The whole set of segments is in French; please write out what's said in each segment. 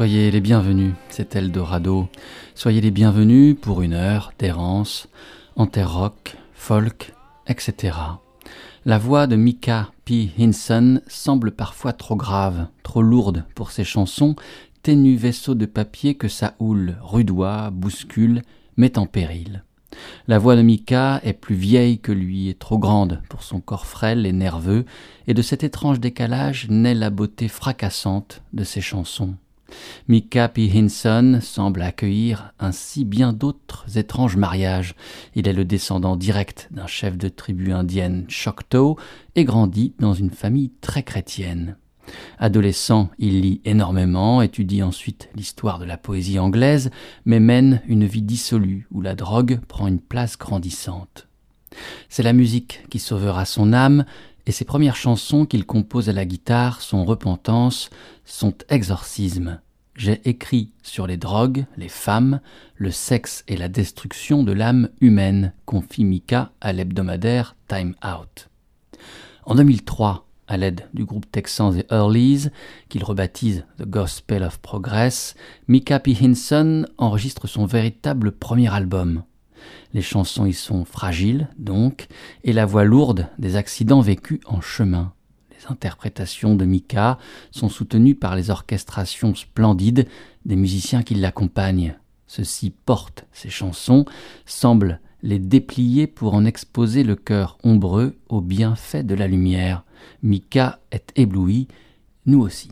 Soyez les bienvenus, c'est Eldorado. Soyez les bienvenus pour une heure d'errance, rock, folk, etc. La voix de Mika P. Hinson semble parfois trop grave, trop lourde pour ses chansons, ténu vaisseau de papier que sa houle rudoie, bouscule, met en péril. La voix de Mika est plus vieille que lui et trop grande pour son corps frêle et nerveux, et de cet étrange décalage naît la beauté fracassante de ses chansons. Mika P. Hinson semble accueillir ainsi bien d'autres étranges mariages. Il est le descendant direct d'un chef de tribu indienne Choctaw et grandit dans une famille très chrétienne. Adolescent, il lit énormément, étudie ensuite l'histoire de la poésie anglaise, mais mène une vie dissolue où la drogue prend une place grandissante. C'est la musique qui sauvera son âme, et ses premières chansons qu'il compose à la guitare, son repentance, son exorcisme. J'ai écrit sur les drogues, les femmes, le sexe et la destruction de l'âme humaine, confie Mika à l'hebdomadaire Time Out. En 2003, à l'aide du groupe texan The Earlys, qu'il rebaptise The Gospel of Progress, Mika P. Hinson enregistre son véritable premier album. Les chansons y sont fragiles, donc, et la voix lourde des accidents vécus en chemin. Les interprétations de Mika sont soutenues par les orchestrations splendides des musiciens qui l'accompagnent. Ceux-ci portent ces chansons, semblent les déplier pour en exposer le cœur ombreux au bienfait de la lumière. Mika est ébloui, nous aussi.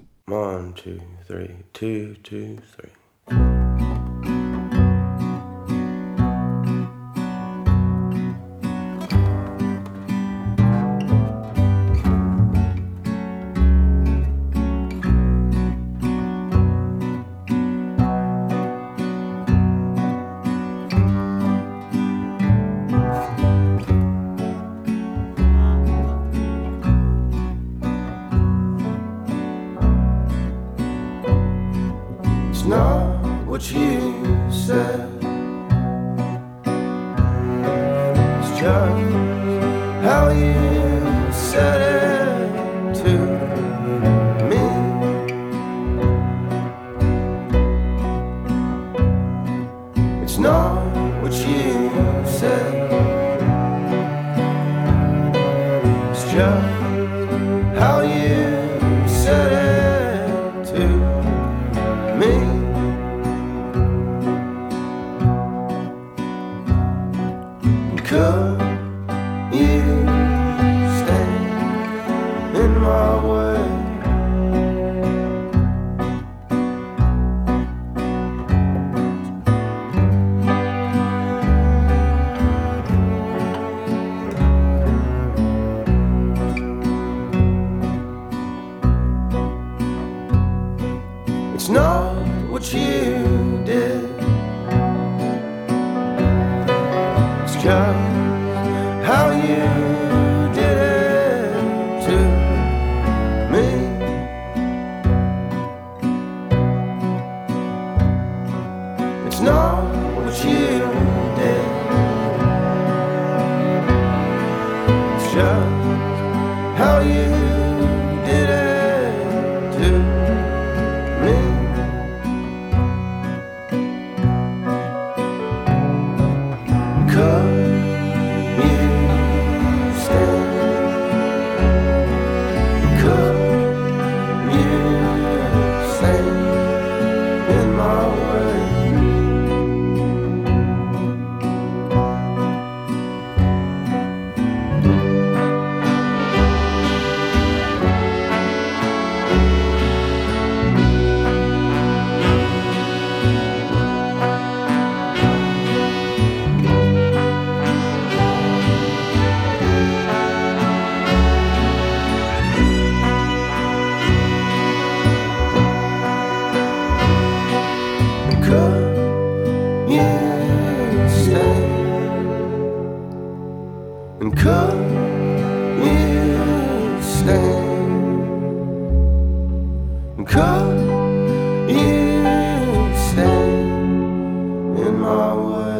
my way.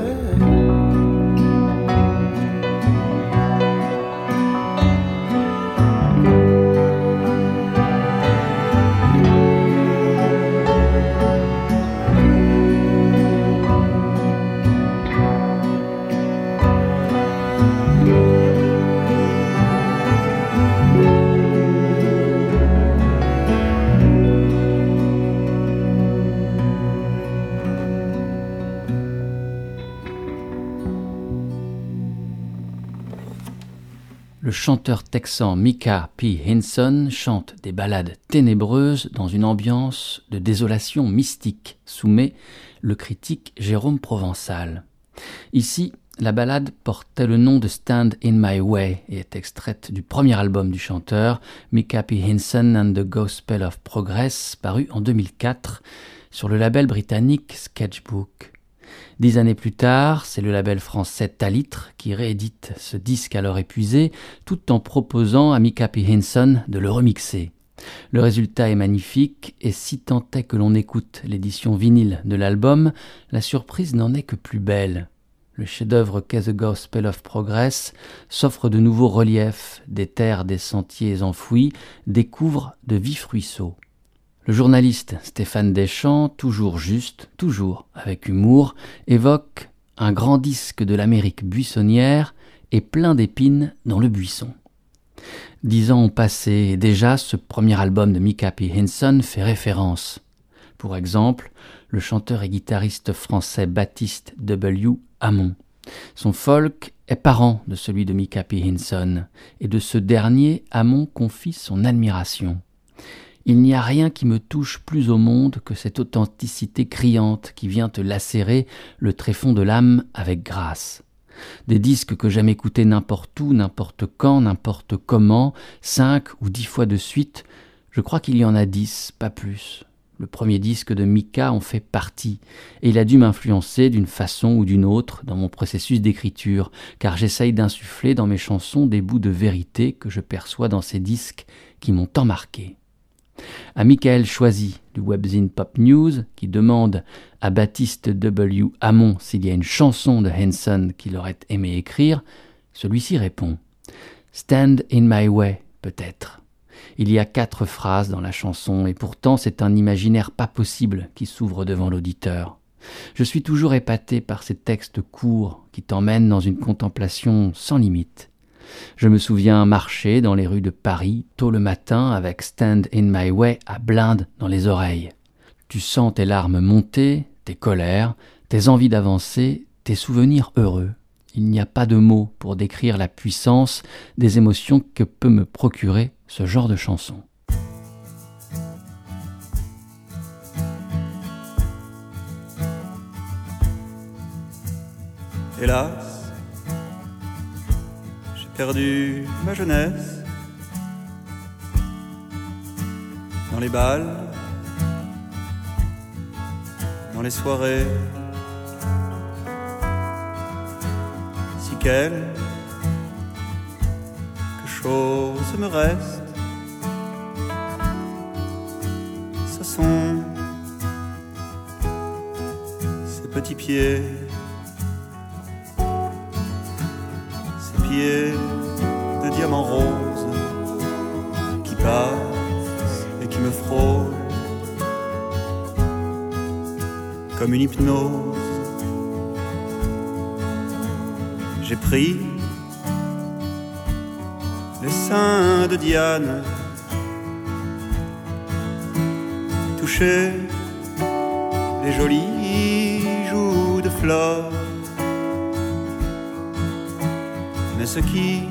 Chanteur texan Micah P. Hinson chante des ballades ténébreuses dans une ambiance de désolation mystique, soumet le critique Jérôme Provençal. Ici, la ballade portait le nom de Stand in My Way et est extraite du premier album du chanteur, Micah P. Hinson and the Gospel of Progress, paru en 2004 sur le label britannique Sketchbook. Dix années plus tard, c'est le label français Talitre qui réédite ce disque alors épuisé, tout en proposant à Mika P. Hinson de le remixer. Le résultat est magnifique, et si tant est que l'on écoute l'édition vinyle de l'album, la surprise n'en est que plus belle. Le chef-d'œuvre qu'est The Gospel of Progress s'offre de nouveaux reliefs, des terres des sentiers enfouis, découvre de vifs ruisseaux. Le journaliste Stéphane Deschamps, toujours juste, toujours avec humour, évoque un grand disque de l'Amérique buissonnière et plein d'épines dans le buisson. Dix ans ont passé et déjà ce premier album de Mika P. Hinson fait référence. Pour exemple, le chanteur et guitariste français Baptiste W. Hamon. Son folk est parent de celui de Mika P. Hinson, et de ce dernier, Hamon confie son admiration. Il n'y a rien qui me touche plus au monde que cette authenticité criante qui vient te lacérer le tréfonds de l'âme avec grâce. Des disques que j'aime écouter n'importe où, n'importe quand, n'importe comment, cinq ou dix fois de suite, je crois qu'il y en a dix, pas plus. Le premier disque de Mika en fait partie, et il a dû m'influencer d'une façon ou d'une autre dans mon processus d'écriture, car j'essaye d'insuffler dans mes chansons des bouts de vérité que je perçois dans ces disques qui m'ont tant marqué à Michael Choisy du webzine Pop News qui demande à Baptiste W. Hamon s'il y a une chanson de Henson qu'il aurait aimé écrire, celui-ci répond Stand in my way, peut-être. Il y a quatre phrases dans la chanson et pourtant c'est un imaginaire pas possible qui s'ouvre devant l'auditeur. Je suis toujours épaté par ces textes courts qui t'emmènent dans une contemplation sans limite. Je me souviens marcher dans les rues de Paris tôt le matin avec Stand in My Way à blinde dans les oreilles. Tu sens tes larmes monter, tes colères, tes envies d'avancer, tes souvenirs heureux. Il n'y a pas de mots pour décrire la puissance des émotions que peut me procurer ce genre de chanson. Perdu ma jeunesse dans les balles, dans les soirées. Si quelque chose me reste, ce sont ces petits pieds de diamants roses qui passent et qui me frôlent comme une hypnose. J'ai pris les seins de Diane, touché les jolies joues de fleurs ce qui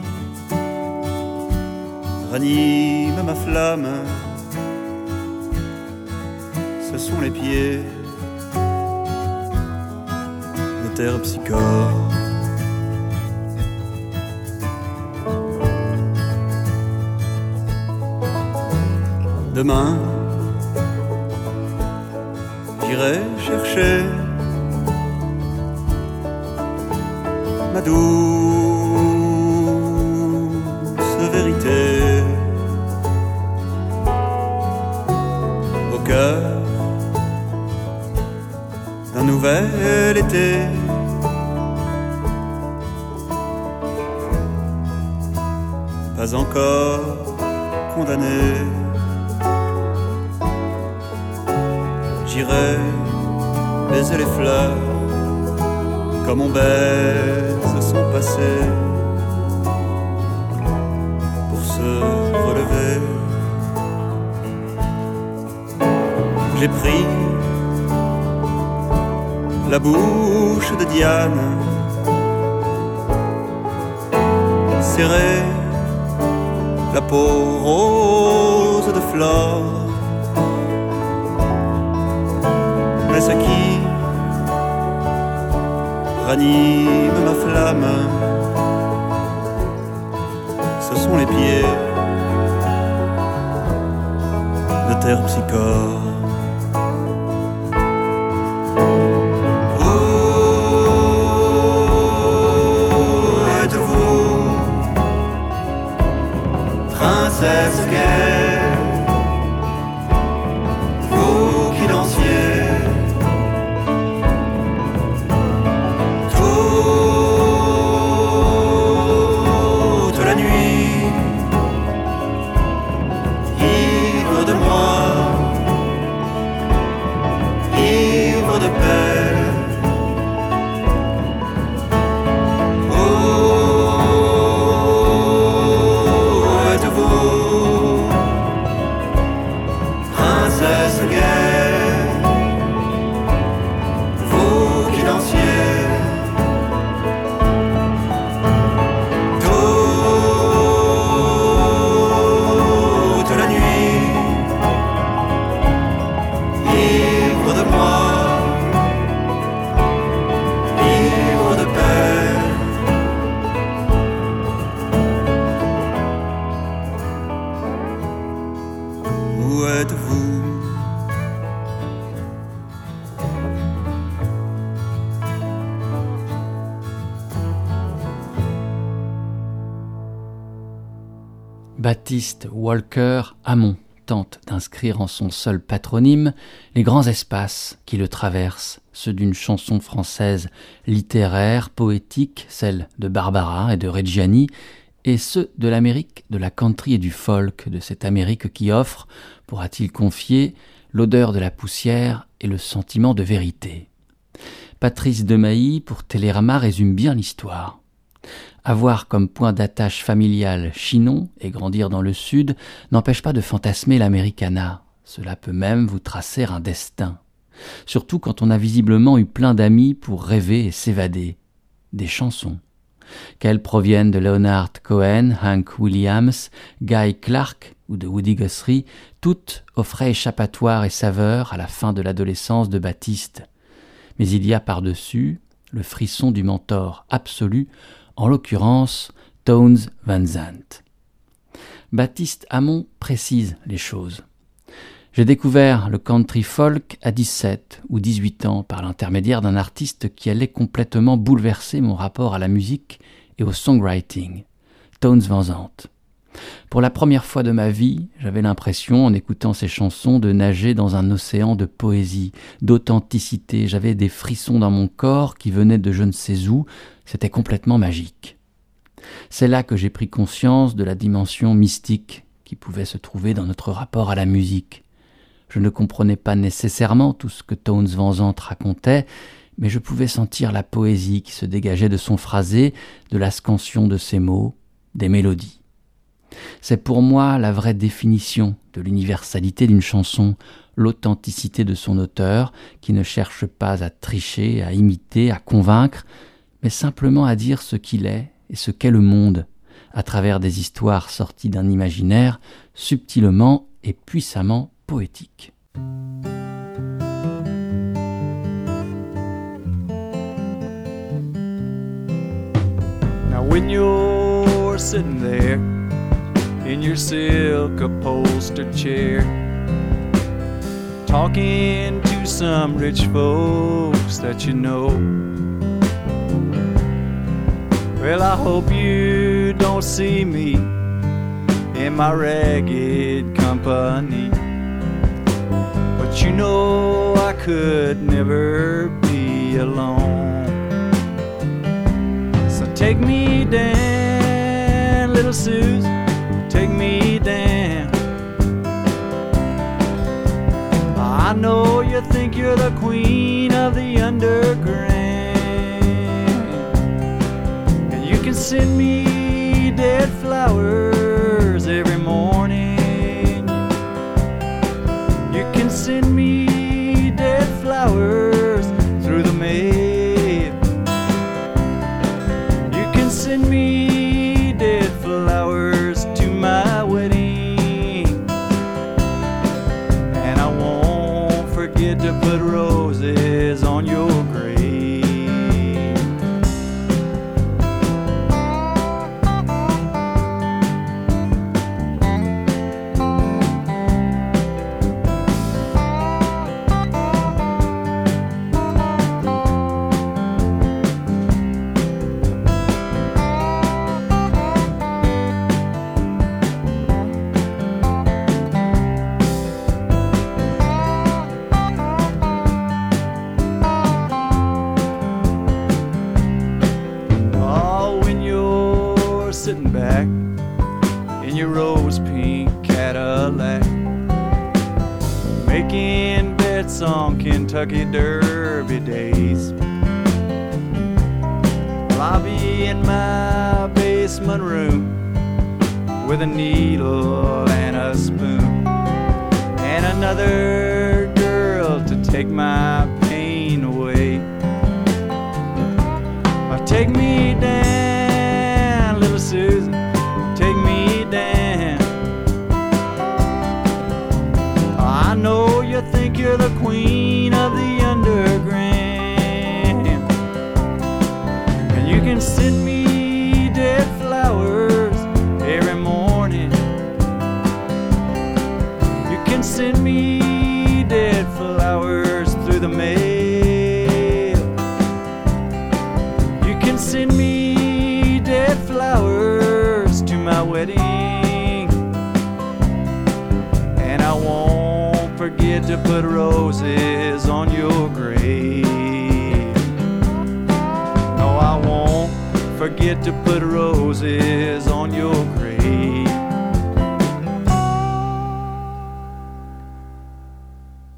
ranime ma flamme, ce sont les pieds de terre psychore. Demain, j'irai chercher ma douce été. Pas encore condamné. J'irai baiser les fleurs comme on baise son passé pour se relever. J'ai pris la bouche de Diane, serrée la peau rose de flore. Mais ce qui ranime ma flamme, ce sont les pieds de terre psychore. Baptiste Walker Hamon tente d'inscrire en son seul patronyme les grands espaces qui le traversent, ceux d'une chanson française littéraire, poétique, celle de Barbara et de Reggiani, et ceux de l'Amérique de la country et du folk, de cette Amérique qui offre, pourra-t-il confier, l'odeur de la poussière et le sentiment de vérité. Patrice Demailly, pour Télérama, résume bien l'histoire. Avoir comme point d'attache familial Chinon et grandir dans le Sud n'empêche pas de fantasmer l'Americana. Cela peut même vous tracer un destin. Surtout quand on a visiblement eu plein d'amis pour rêver et s'évader. Des chansons. Qu'elles proviennent de Leonard Cohen, Hank Williams, Guy Clark ou de Woody Guthrie, toutes offraient échappatoire et saveur à la fin de l'adolescence de Baptiste. Mais il y a par-dessus le frisson du mentor absolu en l'occurrence Tones Van Zandt. Baptiste Hamon précise les choses. J'ai découvert le country folk à 17 ou 18 ans par l'intermédiaire d'un artiste qui allait complètement bouleverser mon rapport à la musique et au songwriting, Tones Van Zandt. Pour la première fois de ma vie, j'avais l'impression, en écoutant ces chansons, de nager dans un océan de poésie, d'authenticité. J'avais des frissons dans mon corps qui venaient de je ne sais où. C'était complètement magique. C'est là que j'ai pris conscience de la dimension mystique qui pouvait se trouver dans notre rapport à la musique. Je ne comprenais pas nécessairement tout ce que Tones Van Zandt racontait, mais je pouvais sentir la poésie qui se dégageait de son phrasé, de la scansion de ses mots, des mélodies. C'est pour moi la vraie définition de l'universalité d'une chanson, l'authenticité de son auteur, qui ne cherche pas à tricher, à imiter, à convaincre, mais simplement à dire ce qu'il est et ce qu'est le monde, à travers des histoires sorties d'un imaginaire subtilement et puissamment poétique. Now, when you're sitting there in your silk upholstered chair, talking to some rich folks that you know, well, I hope you don't see me in my ragged company. You know I could never be alone. So take me down, little Suze, take me down. I know you think you're the queen of the underground. And you can send me dead flowers every morning. flowers through the maid. You can send me dead flowers to my wedding, and I won't forget to put roses on your grave.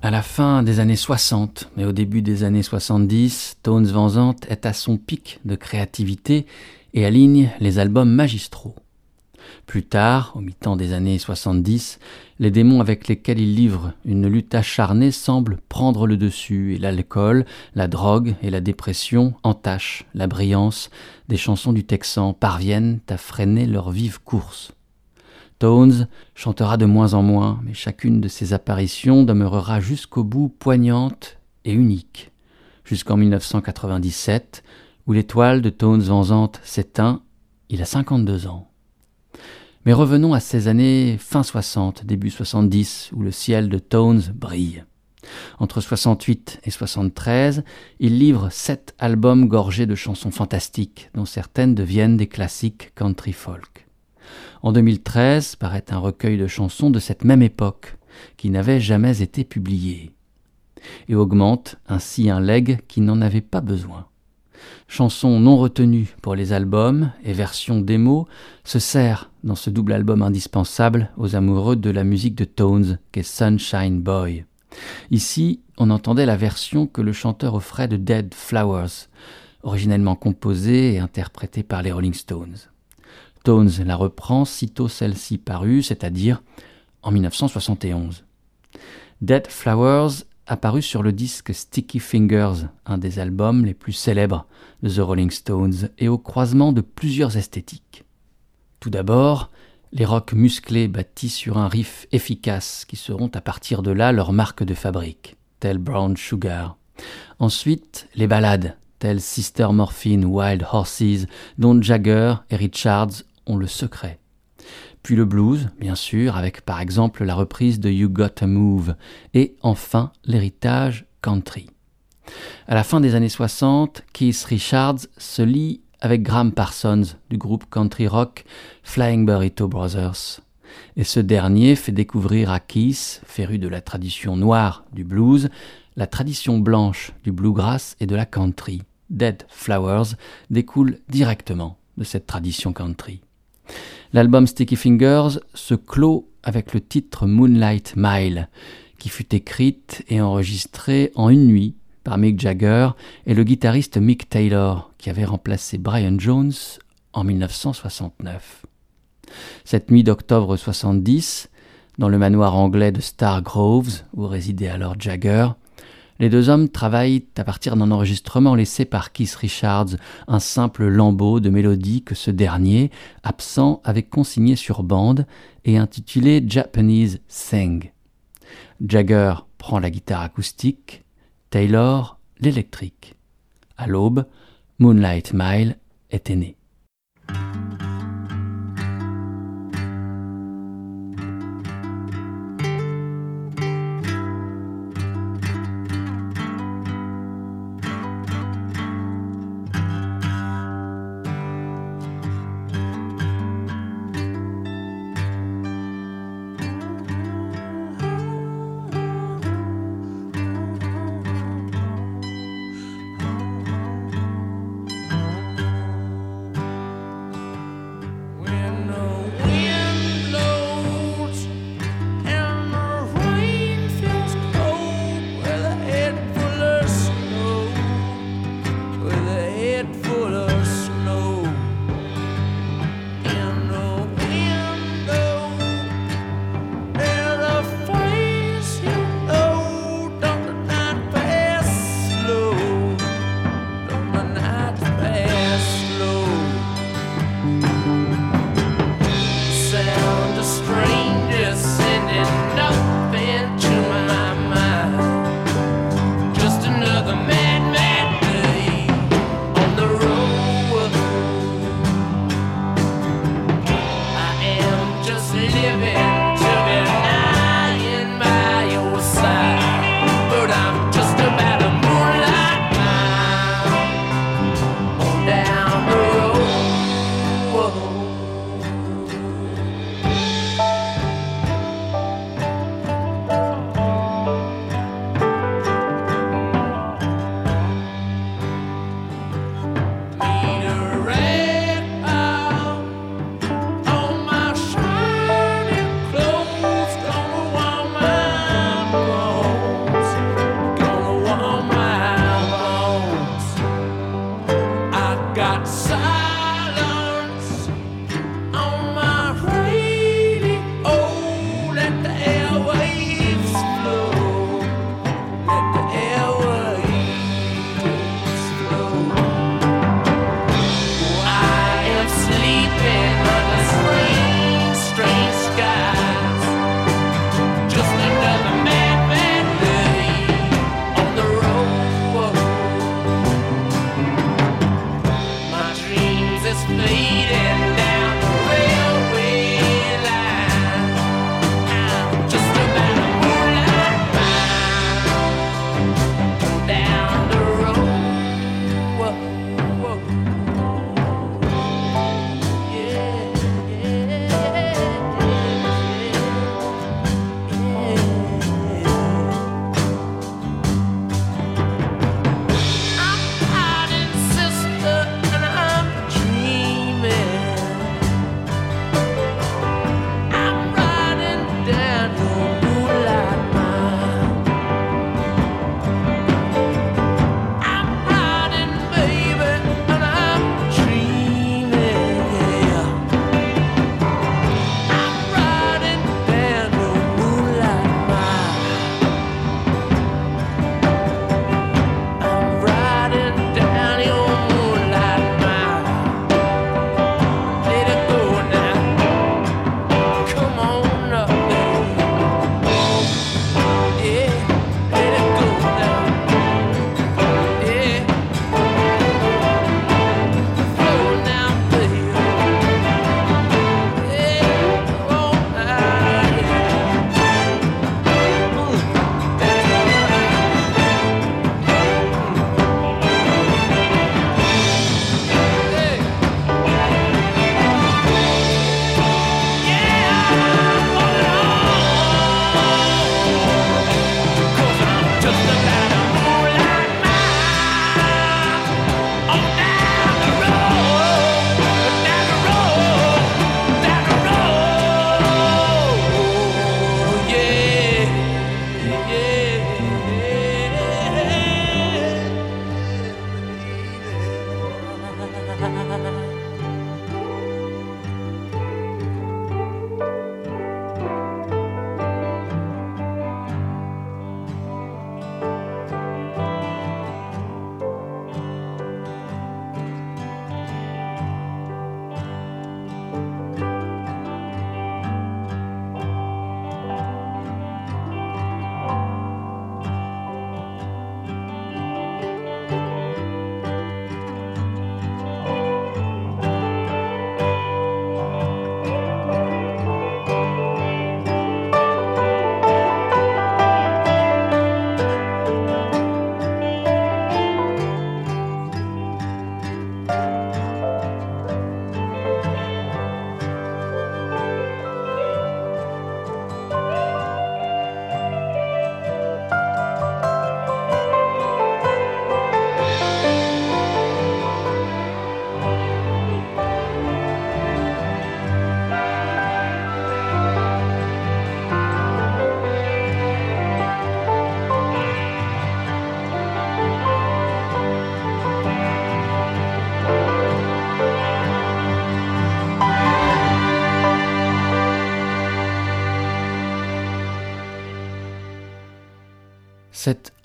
À la fin des années 60, mais au début des années 70, Tones Van Zandt est à son pic de créativité et aligne les albums magistraux. Plus tard, au mi-temps des années 70, les démons avec lesquels il livre une lutte acharnée semblent prendre le dessus et l'alcool, la drogue et la dépression entachent la brillance des chansons du Texan, parviennent à freiner leur vive course. Tones chantera de moins en moins, mais chacune de ses apparitions demeurera jusqu'au bout poignante et unique, jusqu'en 1997, où l'étoile de Tones Van Zandt s'éteint, il a 52 ans. Mais revenons à ces années fin 60, début 70, où le ciel de Tones brille. Entre 68 et 73, il livre sept albums gorgés de chansons fantastiques, dont certaines deviennent des classiques country folk. En 2013 paraît un recueil de chansons de cette même époque, qui n'avait jamais été publié, et augmente ainsi un legs qui n'en avait pas besoin. Chansons non retenues pour les albums et versions démo se sert dans ce double album indispensable aux amoureux de la musique de Tones qu'est Sunshine Boy. Ici, on entendait la version que le chanteur offrait de Dead Flowers, originellement composée et interprétée par les Rolling Stones. Tones la reprend sitôt celle-ci parue, c'est-à-dire en 1971. Dead Flowers apparu sur le disque Sticky Fingers, un des albums les plus célèbres de The Rolling Stones et au croisement de plusieurs esthétiques. Tout d'abord, les rocs musclés bâtis sur un riff efficace qui seront à partir de là leur marque de fabrique, tel Brown Sugar. Ensuite, les ballades, telles Sister Morphine, Wild Horses, dont Jagger et Richards ont le secret. Puis le blues, bien sûr, avec par exemple la reprise de You Gotta Move, et enfin l'héritage country. À la fin des années 60, Keith Richards se lie avec Graham Parsons du groupe country rock Flying Burrito Brothers. Et ce dernier fait découvrir à Keith, féru de la tradition noire du blues, la tradition blanche du bluegrass et de la country. Dead Flowers découle directement de cette tradition country. L'album Sticky Fingers se clôt avec le titre Moonlight Mile, qui fut écrite et enregistrée en une nuit par Mick Jagger et le guitariste Mick Taylor, qui avait remplacé Brian Jones en 1969. Cette nuit d'octobre 70, dans le manoir anglais de Star Groves, où résidait alors Jagger, les deux hommes travaillent à partir d'un enregistrement laissé par Keith Richards, un simple lambeau de mélodie que ce dernier, absent, avait consigné sur bande et intitulé Japanese Sing. Jagger prend la guitare acoustique, Taylor l'électrique. À l'aube, Moonlight Mile était né.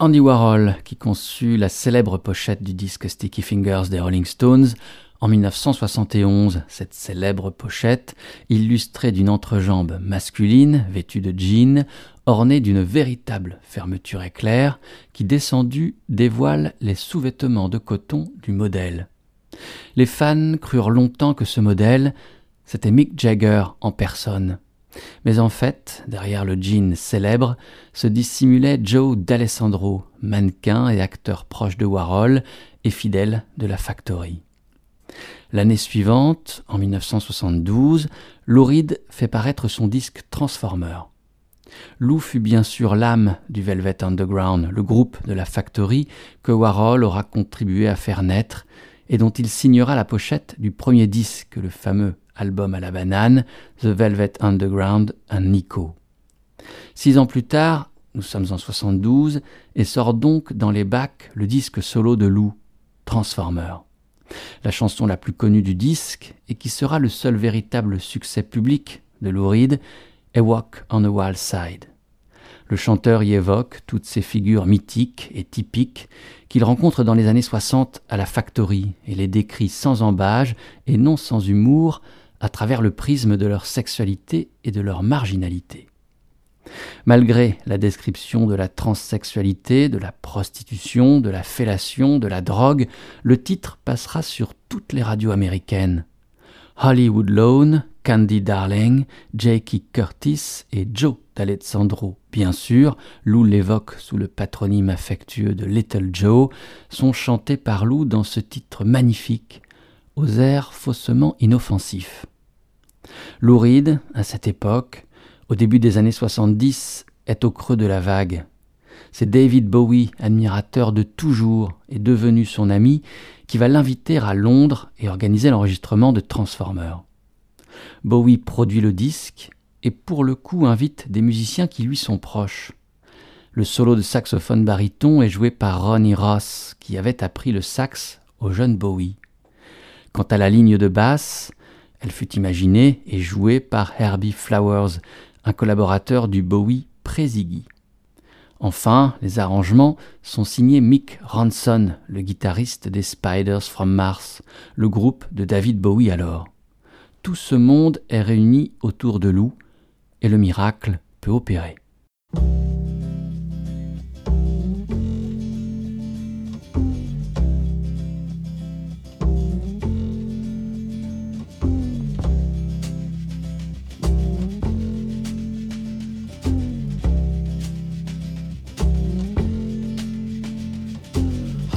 Andy Warhol qui conçut la célèbre pochette du disque Sticky Fingers des Rolling Stones en 1971. Cette célèbre pochette, illustrée d'une entrejambe masculine vêtue de jeans, ornée d'une véritable fermeture éclair, qui descendue dévoile les sous-vêtements de coton du modèle. Les fans crurent longtemps que ce modèle, c'était Mick Jagger en personne. Mais en fait, derrière le jean célèbre, se dissimulait Joe D'Alessandro, mannequin et acteur proche de Warhol et fidèle de la Factory. L'année suivante, en 1972, Lou Reed fait paraître son disque Transformer. Lou fut bien sûr l'âme du Velvet Underground, le groupe de la Factory que Warhol aura contribué à faire naître et dont il signera la pochette du premier disque, le fameux album à la banane, The Velvet Underground and Nico. Six ans plus tard, nous sommes en 72, et sort donc dans les bacs le disque solo de Lou, Transformer. La chanson la plus connue du disque, et qui sera le seul véritable succès public de Lou Reed, est Walk on the Wild Side. Le chanteur y évoque toutes ces figures mythiques et typiques qu'il rencontre dans les années 60 à la Factory et les décrit sans embâge et non sans humour à travers le prisme de leur sexualité et de leur marginalité. Malgré la description de la transsexualité, de la prostitution, de la fellation, de la drogue, le titre passera sur toutes les radios américaines. Hollywood Lone, Candy Darling, Jakey Curtis et Joe d'Alessandro, bien sûr, Lou l'évoque sous le patronyme affectueux de Little Joe, sont chantés par Lou dans ce titre magnifique, aux airs faussement inoffensifs. Lou Reed, à cette époque, au début des années 70, est au creux de la vague. C'est David Bowie, admirateur de toujours et devenu son ami, qui va l'inviter à Londres et organiser l'enregistrement de Transformer. Bowie produit le disque et pour le coup invite des musiciens qui lui sont proches. Le solo de saxophone baryton est joué par Ronnie Ross, qui avait appris le sax au jeune Bowie. Quant à la ligne de basse, elle fut imaginée et jouée par Herbie Flowers, un collaborateur du Bowie pré Enfin, les arrangements sont signés Mick Ronson, le guitariste des Spiders from Mars, le groupe de David Bowie alors. Tout ce monde est réuni autour de Lou et le miracle peut opérer.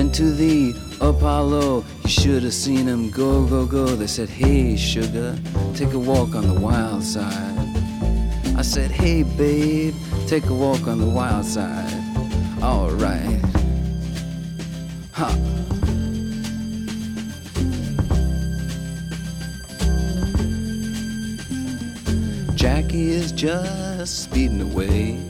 Went to the Apollo, you should have seen him go, go, go. They said, Hey, sugar, take a walk on the wild side. I said, Hey, babe, take a walk on the wild side. Alright. Ha. Jackie is just speeding away.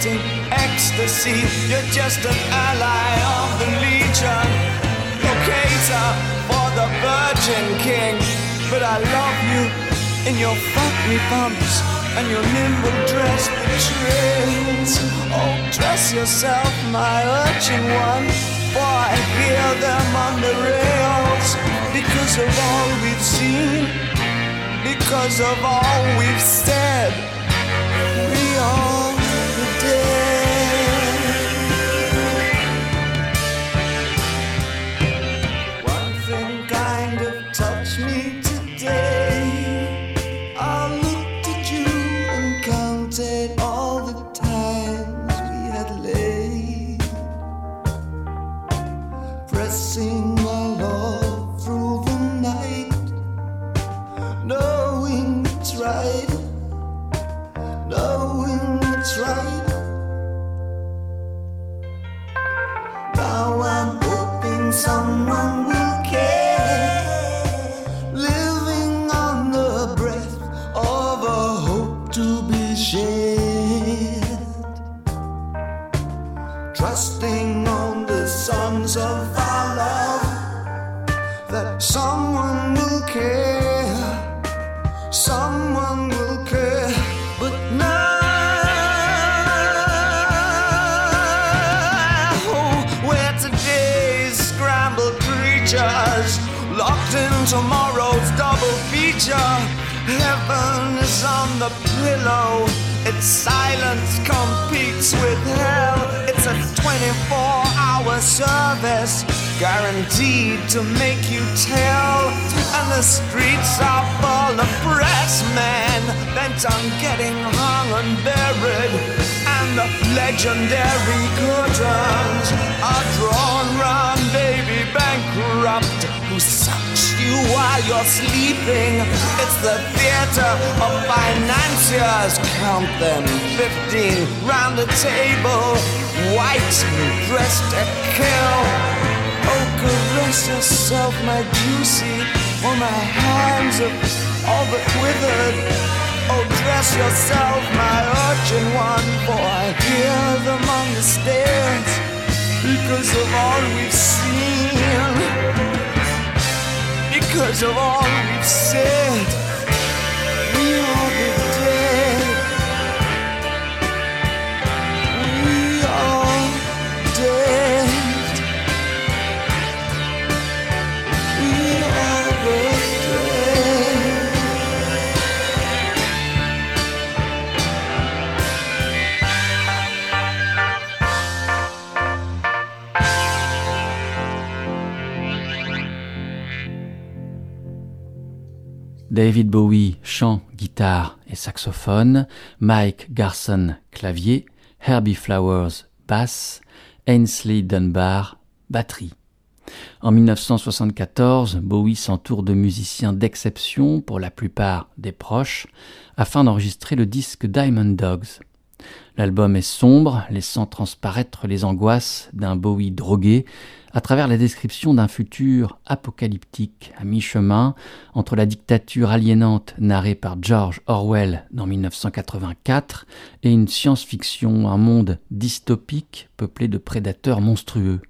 defecating ecstasy. You're just an ally of the legion, locator for the Virgin King. But I love you in your fuck me bumps and your nimble dress betrays. Oh, dress yourself, my urchin one, for I hear them on the rails because of all we've seen, because of all we've said. We are the pillow. Its silence competes with hell. It's a 24 hour service guaranteed to make you tell. And the streets are full of press men bent on getting hung and buried. And the legendary curtains are drawn round baby bankrupt who you while you're sleeping. It's the theater of financiers. Count them 15 round the table, white dressed to kill. Oh, caress yourself, my juicy, for my hands have all but withered. Oh, dress yourself, my urchin one, for I hear them on the stairs because of all we've seen, because of all we've said. We David Bowie, chant, guitare et saxophone, Mike Garson, clavier, Herbie Flowers, basse, Ainsley Dunbar, batterie. En 1974, Bowie s'entoure de musiciens d'exception, pour la plupart des proches, afin d'enregistrer le disque Diamond Dogs. L'album est sombre, laissant transparaître les angoisses d'un Bowie drogué à travers la description d'un futur apocalyptique à mi-chemin entre la dictature aliénante narrée par George Orwell dans 1984 et une science-fiction, un monde dystopique peuplé de prédateurs monstrueux.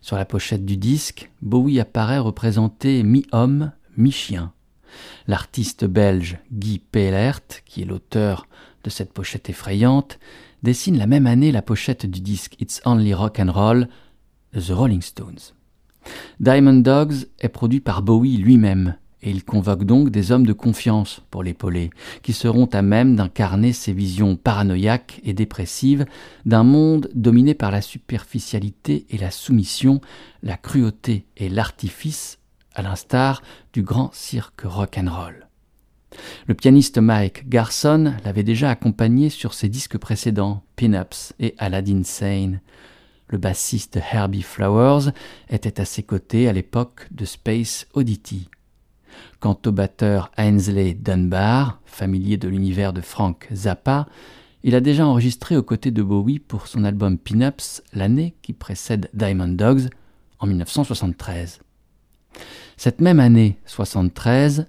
Sur la pochette du disque, Bowie apparaît représenté mi-homme, mi-chien. L'artiste belge Guy Peelert, qui est l'auteur cette pochette effrayante, dessine la même année la pochette du disque It's Only Rock and Roll The Rolling Stones. Diamond Dogs est produit par Bowie lui-même, et il convoque donc des hommes de confiance pour l'épauler, qui seront à même d'incarner ces visions paranoïaques et dépressives d'un monde dominé par la superficialité et la soumission, la cruauté et l'artifice, à l'instar du grand cirque rock'n'roll. Le pianiste Mike Garson l'avait déjà accompagné sur ses disques précédents, Pin-Ups et Aladdin Sane. Le bassiste Herbie Flowers était à ses côtés à l'époque de Space Oddity. Quant au batteur Ainsley Dunbar, familier de l'univers de Frank Zappa, il a déjà enregistré aux côtés de Bowie pour son album Pin-Ups l'année qui précède Diamond Dogs, en 1973. Cette même année 73,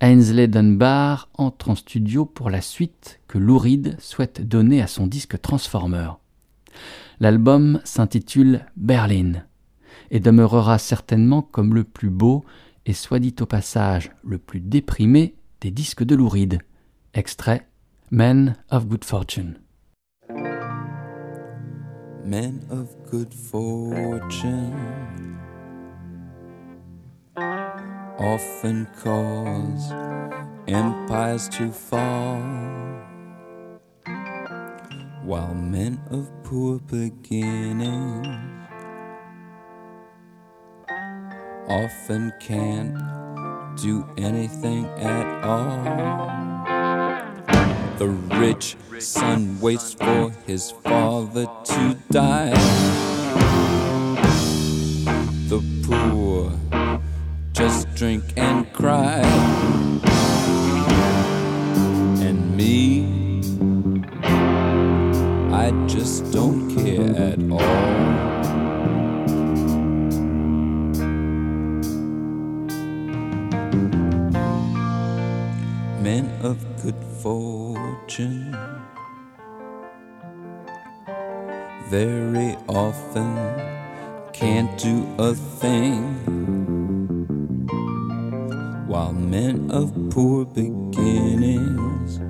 Ainsley Dunbar entre en studio pour la suite que Lou Reed souhaite donner à son disque Transformer. L'album s'intitule Berlin et demeurera certainement comme le plus beau et soit dit au passage le plus déprimé des disques de Lou Reed. Extrait Men of Good Fortune. Men of good fortune often cause empires to fall, while men of poor beginnings often can't do anything at all. The rich son waits for his father to die. Drink and cry. And me, I just don't care at all. Men of good fortune very often can't do a thing men of poor beginnings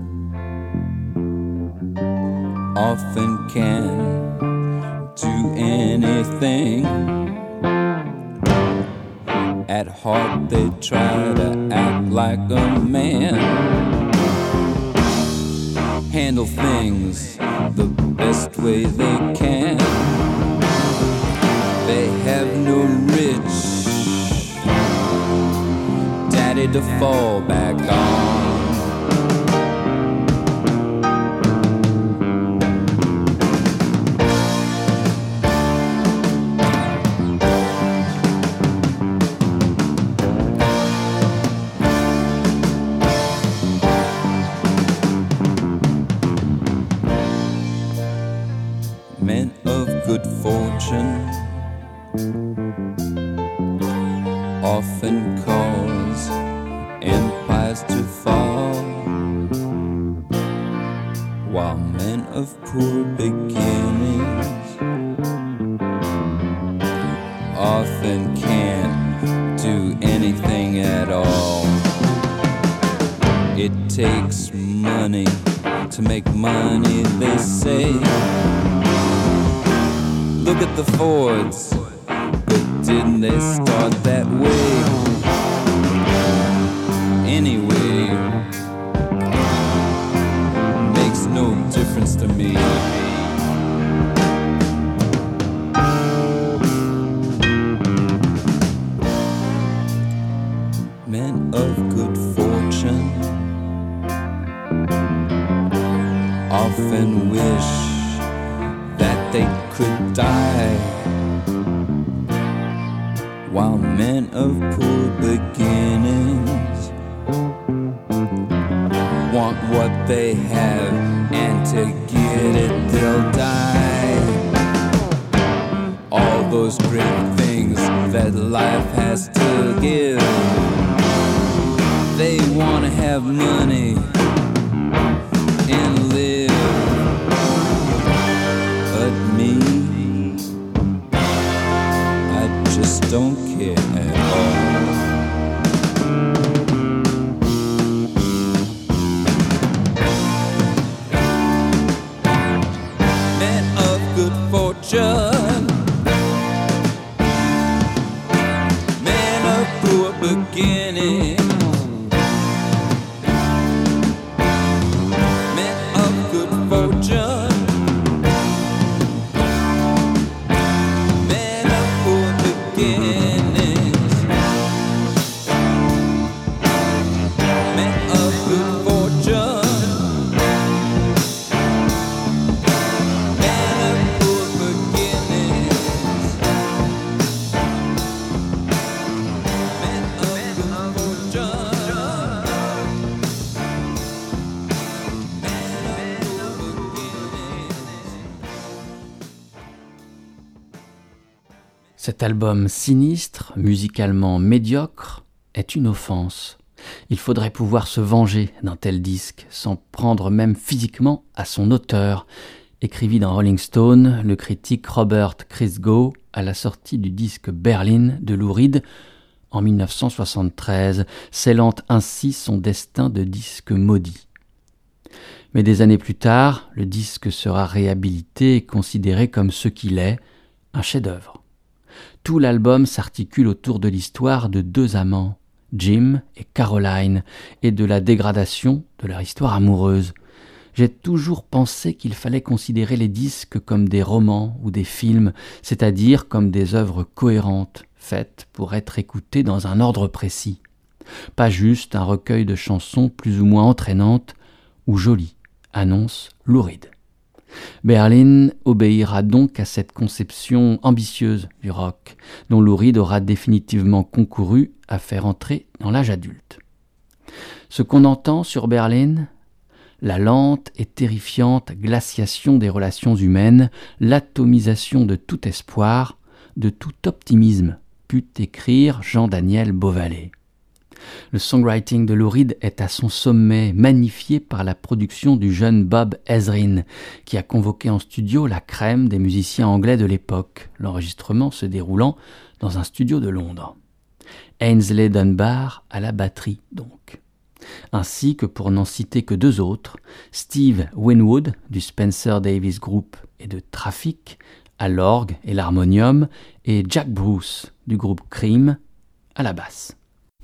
often can do anything. At heart, they try to act like a man. Handle things the best way they can. They have no rich daddy to fall back on. Album sinistre, musicalement médiocre, est une offense. Il faudrait pouvoir se venger d'un tel disque, sans prendre même physiquement à son auteur, écrivit dans Rolling Stone le critique Robert Christgau à la sortie du disque Berlin de Lou Reed en 1973, scellant ainsi son destin de disque maudit. Mais des années plus tard, le disque sera réhabilité et considéré comme ce qu'il est, un chef-d'œuvre. Tout l'album s'articule autour de l'histoire de deux amants, Jim et Caroline, et de la dégradation de leur histoire amoureuse. J'ai toujours pensé qu'il fallait considérer les disques comme des romans ou des films, c'est-à-dire comme des œuvres cohérentes, faites pour être écoutées dans un ordre précis. Pas juste un recueil de chansons plus ou moins entraînantes ou jolies, annonce Louride. Berlin obéira donc à cette conception ambitieuse du rock, dont Lou aura définitivement concouru à faire entrer dans l'âge adulte. Ce qu'on entend sur Berlin, la lente et terrifiante glaciation des relations humaines, l'atomisation de tout espoir, de tout optimisme, put écrire Jean-Daniel Beauvalet. Le songwriting de Louride est à son sommet, magnifié par la production du jeune Bob Ezrin, qui a convoqué en studio la crème des musiciens anglais de l'époque, l'enregistrement se déroulant dans un studio de Londres. Ainsley Dunbar à la batterie, donc. Ainsi que pour n'en citer que deux autres, Steve Winwood du Spencer Davis Group et de Traffic à l'orgue et l'harmonium, et Jack Bruce du groupe Cream à la basse.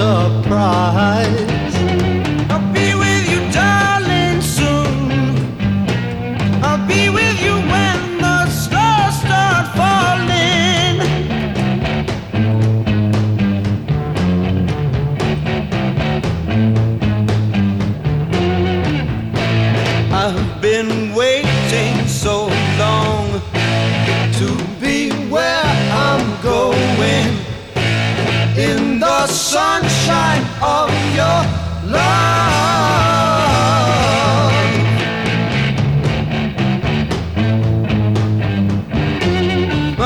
surprise. I'll be with you, darling, soon. I'll be with you when the stars start falling. I've been waiting so long to be where I'm going in the sunshine of your love.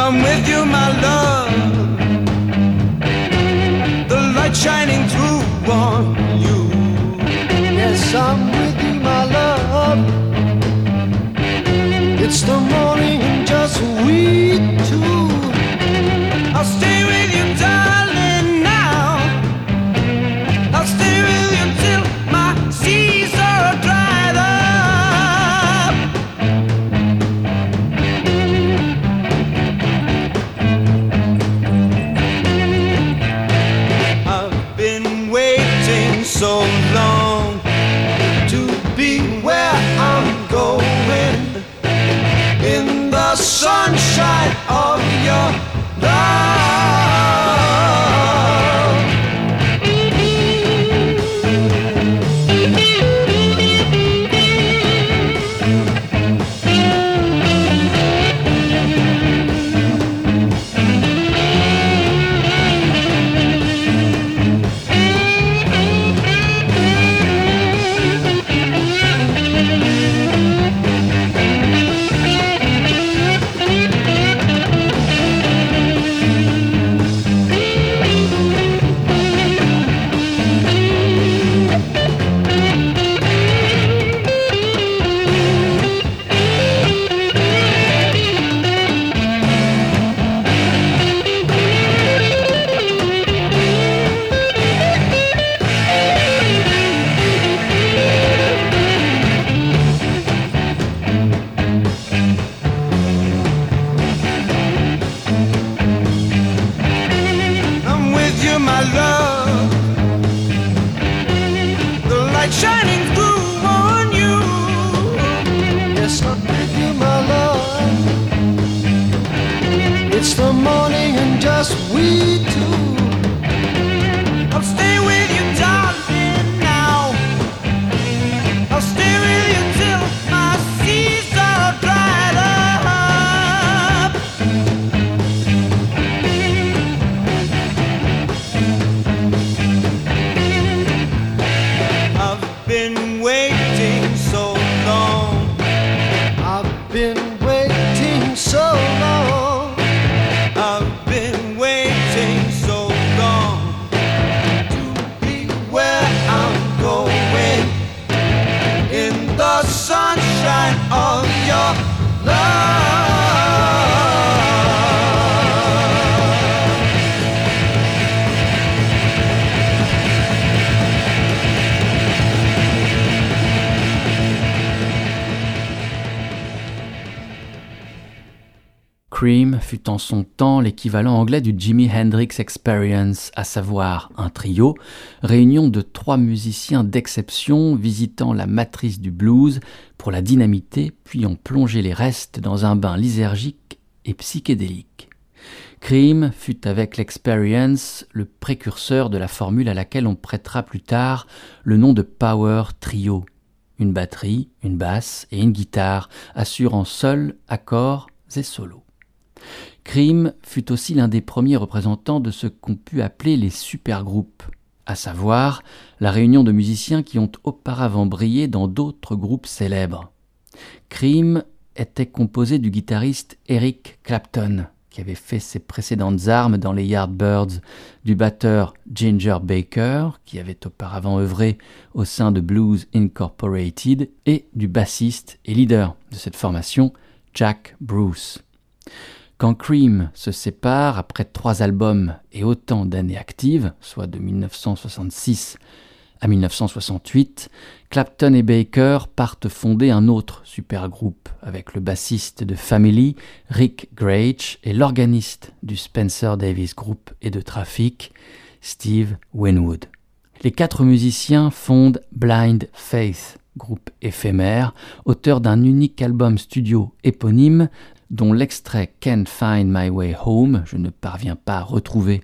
I'm with you, my love. The light shining through on you. Yes, I'm with you, my love. It's the morning and just we two. I'll stay anglais du Jimi Hendrix Experience, à savoir un trio, réunion de trois musiciens d'exception visitant la matrice du blues pour la dynamiter puis en plonger les restes dans un bain lysergique et psychédélique. Cream fut avec l'Experience le précurseur de la formule à laquelle on prêtera plus tard le nom de Power Trio. Une batterie, une basse et une guitare assurant seuls accords et solos. Cream fut aussi l'un des premiers représentants de ce qu'on put appeler les supergroupes, à savoir la réunion de musiciens qui ont auparavant brillé dans d'autres groupes célèbres. Cream était composé du guitariste Eric Clapton, qui avait fait ses précédentes armes dans les Yardbirds, du batteur Ginger Baker, qui avait auparavant œuvré au sein de Blues Incorporated, et du bassiste et leader de cette formation, Jack Bruce. Quand Cream se sépare après trois albums et autant d'années actives, soit de 1966 à 1968, Clapton et Baker partent fonder un autre supergroupe avec le bassiste de Family, Rick Grage, et l'organiste du Spencer Davis Group et de Traffic, Steve Winwood. Les quatre musiciens fondent Blind Faith, groupe éphémère, auteur d'un unique album studio éponyme dont l'extrait Can't Find My Way Home, je ne parviens pas à retrouver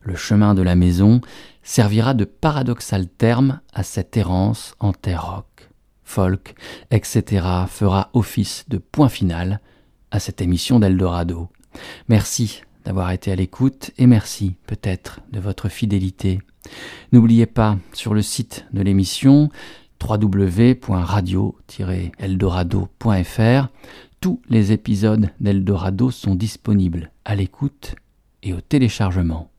le chemin de la maison, servira de paradoxal terme à cette errance en terre folk, etc. fera office de point final à cette émission d'Eldorado. Merci d'avoir été à l'écoute et merci peut-être de votre fidélité. N'oubliez pas sur le site de l'émission www.radio-eldorado.fr tous les épisodes d'Eldorado sont disponibles à l'écoute et au téléchargement.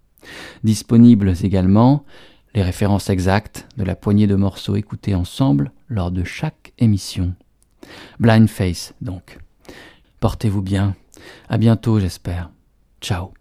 Disponibles également les références exactes de la poignée de morceaux écoutés ensemble lors de chaque émission. Blind Face donc. Portez-vous bien. À bientôt j'espère. Ciao.